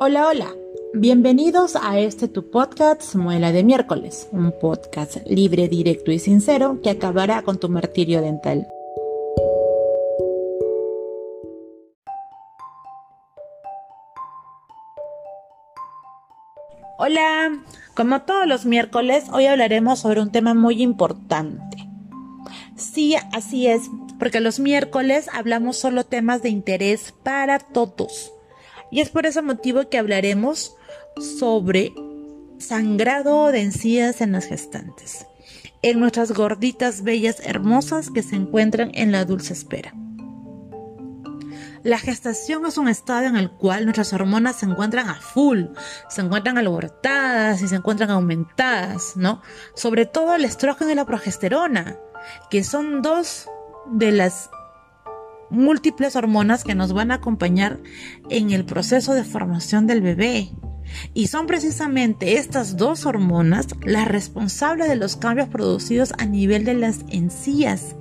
Hola, hola. Bienvenidos a este tu podcast Muela de miércoles, un podcast libre, directo y sincero que acabará con tu martirio dental. Hola, como todos los miércoles, hoy hablaremos sobre un tema muy importante. Sí, así es, porque los miércoles hablamos solo temas de interés para todos. Y es por ese motivo que hablaremos sobre sangrado de encías en las gestantes, en nuestras gorditas bellas hermosas que se encuentran en la dulce espera. La gestación es un estado en el cual nuestras hormonas se encuentran a full, se encuentran alborotadas y se encuentran aumentadas, ¿no? Sobre todo el estrógeno y la progesterona, que son dos de las múltiples hormonas que nos van a acompañar en el proceso de formación del bebé. Y son precisamente estas dos hormonas las responsables de los cambios producidos a nivel de las encías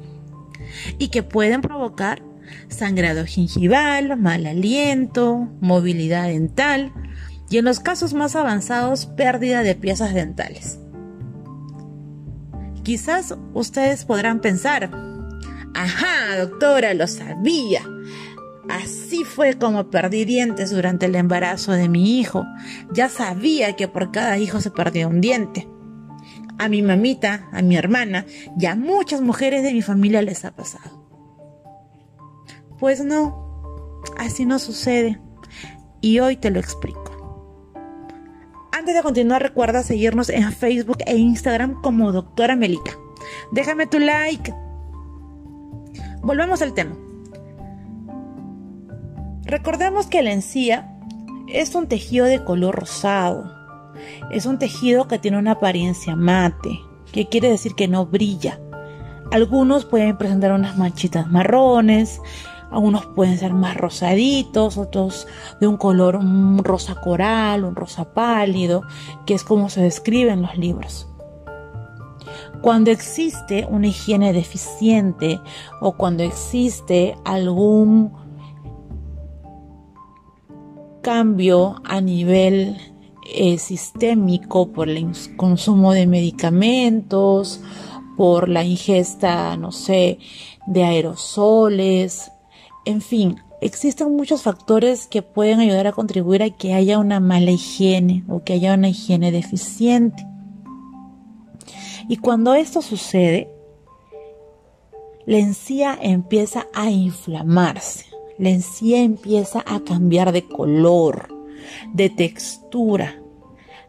y que pueden provocar sangrado gingival, mal aliento, movilidad dental y en los casos más avanzados pérdida de piezas dentales. Quizás ustedes podrán pensar, Ajá, doctora, lo sabía. Así fue como perdí dientes durante el embarazo de mi hijo. Ya sabía que por cada hijo se perdía un diente. A mi mamita, a mi hermana y a muchas mujeres de mi familia les ha pasado. Pues no, así no sucede. Y hoy te lo explico. Antes de continuar, recuerda seguirnos en Facebook e Instagram como Doctora Melita. Déjame tu like Volvemos al tema. Recordemos que la encía es un tejido de color rosado. Es un tejido que tiene una apariencia mate, que quiere decir que no brilla. Algunos pueden presentar unas manchitas marrones, algunos pueden ser más rosaditos, otros de un color un rosa coral, un rosa pálido, que es como se describe en los libros. Cuando existe una higiene deficiente o cuando existe algún cambio a nivel eh, sistémico por el consumo de medicamentos, por la ingesta, no sé, de aerosoles, en fin, existen muchos factores que pueden ayudar a contribuir a que haya una mala higiene o que haya una higiene deficiente. Y cuando esto sucede, la encía empieza a inflamarse, la encía empieza a cambiar de color, de textura,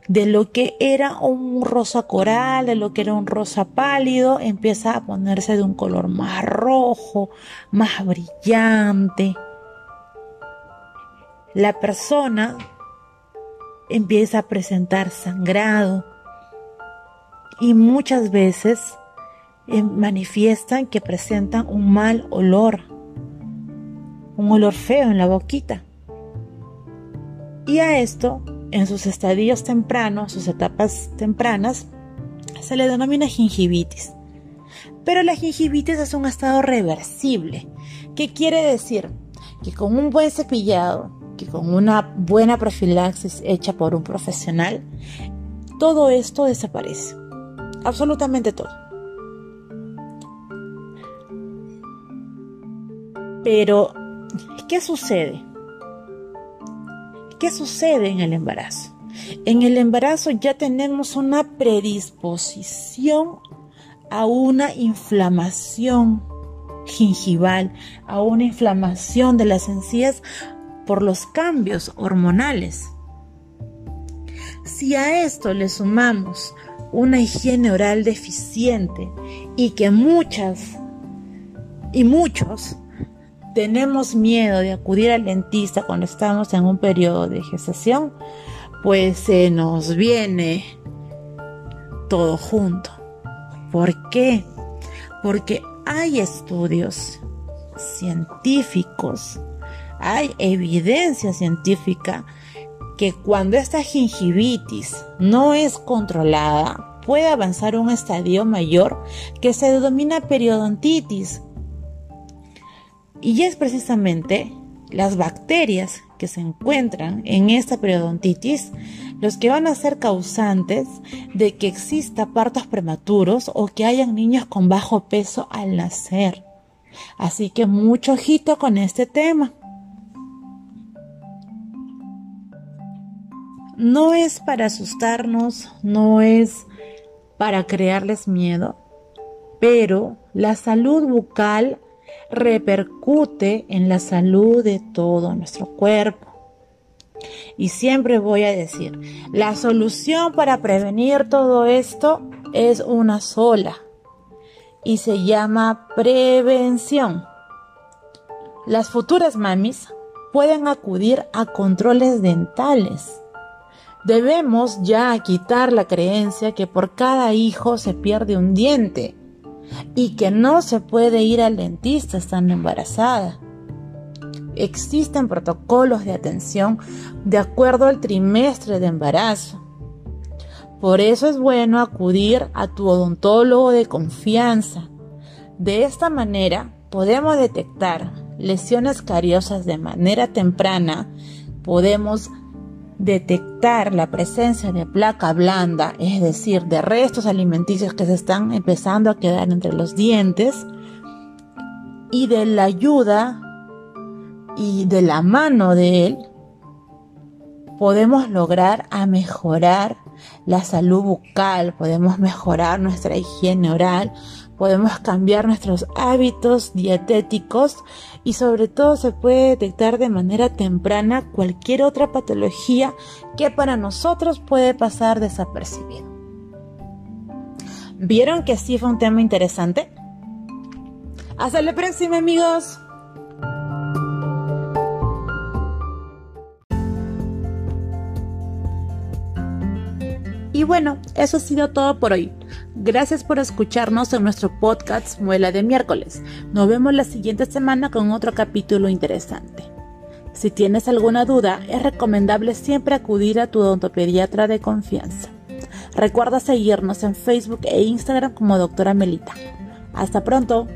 de lo que era un rosa coral, de lo que era un rosa pálido, empieza a ponerse de un color más rojo, más brillante. La persona empieza a presentar sangrado, y muchas veces eh, manifiestan que presentan un mal olor, un olor feo en la boquita. Y a esto, en sus estadios tempranos, sus etapas tempranas, se le denomina gingivitis. Pero la gingivitis es un estado reversible. ¿Qué quiere decir? Que con un buen cepillado, que con una buena profilaxis hecha por un profesional, todo esto desaparece absolutamente todo. Pero, ¿qué sucede? ¿Qué sucede en el embarazo? En el embarazo ya tenemos una predisposición a una inflamación gingival, a una inflamación de las encías por los cambios hormonales. Si a esto le sumamos una higiene oral deficiente y que muchas y muchos tenemos miedo de acudir al dentista cuando estamos en un periodo de gestación, pues se nos viene todo junto. ¿Por qué? Porque hay estudios científicos, hay evidencia científica que cuando esta gingivitis no es controlada, puede avanzar a un estadio mayor que se denomina periodontitis. Y es precisamente las bacterias que se encuentran en esta periodontitis los que van a ser causantes de que exista partos prematuros o que hayan niños con bajo peso al nacer. Así que mucho ojito con este tema. No es para asustarnos, no es para crearles miedo, pero la salud bucal repercute en la salud de todo nuestro cuerpo. Y siempre voy a decir, la solución para prevenir todo esto es una sola y se llama prevención. Las futuras mamis pueden acudir a controles dentales. Debemos ya quitar la creencia que por cada hijo se pierde un diente y que no se puede ir al dentista estando embarazada. Existen protocolos de atención de acuerdo al trimestre de embarazo. Por eso es bueno acudir a tu odontólogo de confianza. De esta manera podemos detectar lesiones cariosas de manera temprana, podemos detectar la presencia de placa blanda, es decir, de restos alimenticios que se están empezando a quedar entre los dientes, y de la ayuda y de la mano de él, podemos lograr a mejorar la salud bucal, podemos mejorar nuestra higiene oral, podemos cambiar nuestros hábitos dietéticos y sobre todo se puede detectar de manera temprana cualquier otra patología que para nosotros puede pasar desapercibido. ¿Vieron que sí fue un tema interesante? Hasta la próxima amigos. Y bueno, eso ha sido todo por hoy. Gracias por escucharnos en nuestro podcast Muela de miércoles. Nos vemos la siguiente semana con otro capítulo interesante. Si tienes alguna duda, es recomendable siempre acudir a tu odontopediatra de confianza. Recuerda seguirnos en Facebook e Instagram como doctora Melita. Hasta pronto.